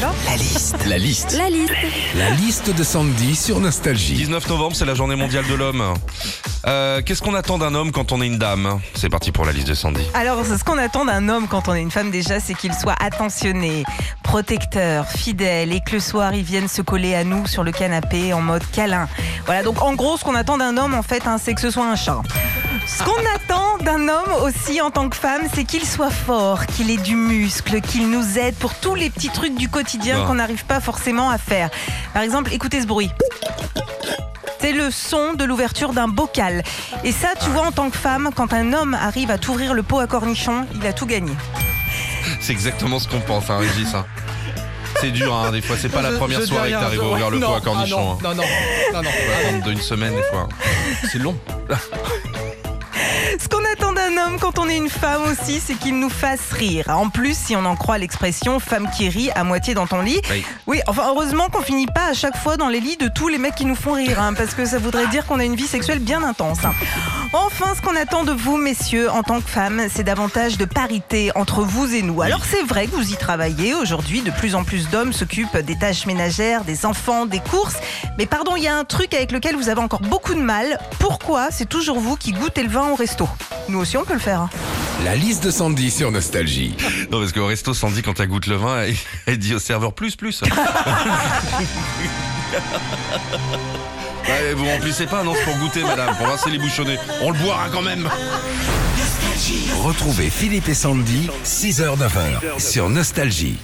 La liste. La liste. La liste. La liste de Sandy sur Nostalgie. 19 novembre, c'est la journée mondiale de l'homme. Euh, Qu'est-ce qu'on attend d'un homme quand on est une dame? C'est parti pour la liste de Sandy. Alors, ce qu'on attend d'un homme quand on est une femme déjà, c'est qu'il soit attentionné, protecteur, fidèle et que le soir, il vienne se coller à nous sur le canapé en mode câlin. Voilà, donc en gros, ce qu'on attend d'un homme, en fait, hein, c'est que ce soit un chat. Ce qu'on attend d'un homme aussi en tant que femme, c'est qu'il soit fort, qu'il ait du muscle, qu'il nous aide pour tous les petits trucs du quotidien qu'on n'arrive pas forcément à faire. Par exemple, écoutez ce bruit. C'est le son de l'ouverture d'un bocal. Et ça, tu vois, en tant que femme, quand un homme arrive à t'ouvrir le pot à cornichon, il a tout gagné. C'est exactement ce qu'on pense, hein, Régis. hein. C'est dur, hein, des fois. C'est pas la Je- première je dis soirée que rien, t'arrives à ouvrir le non, pot à ah cornichon. hein. non, non, non, non, non. Une semaine, des fois. C'est long. Ce qu'on attend d'un homme quand on est une femme aussi, c'est qu'il nous fasse rire. En plus, si on en croit l'expression femme qui rit à moitié dans ton lit. Oui. Oui, enfin, heureusement qu'on finit pas à chaque fois dans les lits de tous les mecs qui nous font rire, hein, parce que ça voudrait dire qu'on a une vie sexuelle bien intense. hein. Enfin, ce qu'on attend de vous, messieurs, en tant que femmes, c'est davantage de parité entre vous et nous. Alors, c'est vrai que vous y travaillez. Aujourd'hui, de plus en plus d'hommes s'occupent des tâches ménagères, des enfants, des courses. Mais pardon, il y a un truc avec lequel vous avez encore beaucoup de mal. Pourquoi c'est toujours vous qui goûtez le vin au resto? Nous aussi, on peut le faire. hein. La liste de Sandy sur Nostalgie. Non, parce qu'au resto, Sandy, quand elle goûte le vin, elle, elle dit au serveur plus, plus. Vous remplissez pas, non, c'est pour goûter, madame, pour rincer les bouchonnets. On le boira quand même. Retrouvez Philippe et Sandy, 6h-9h sur Nostalgie.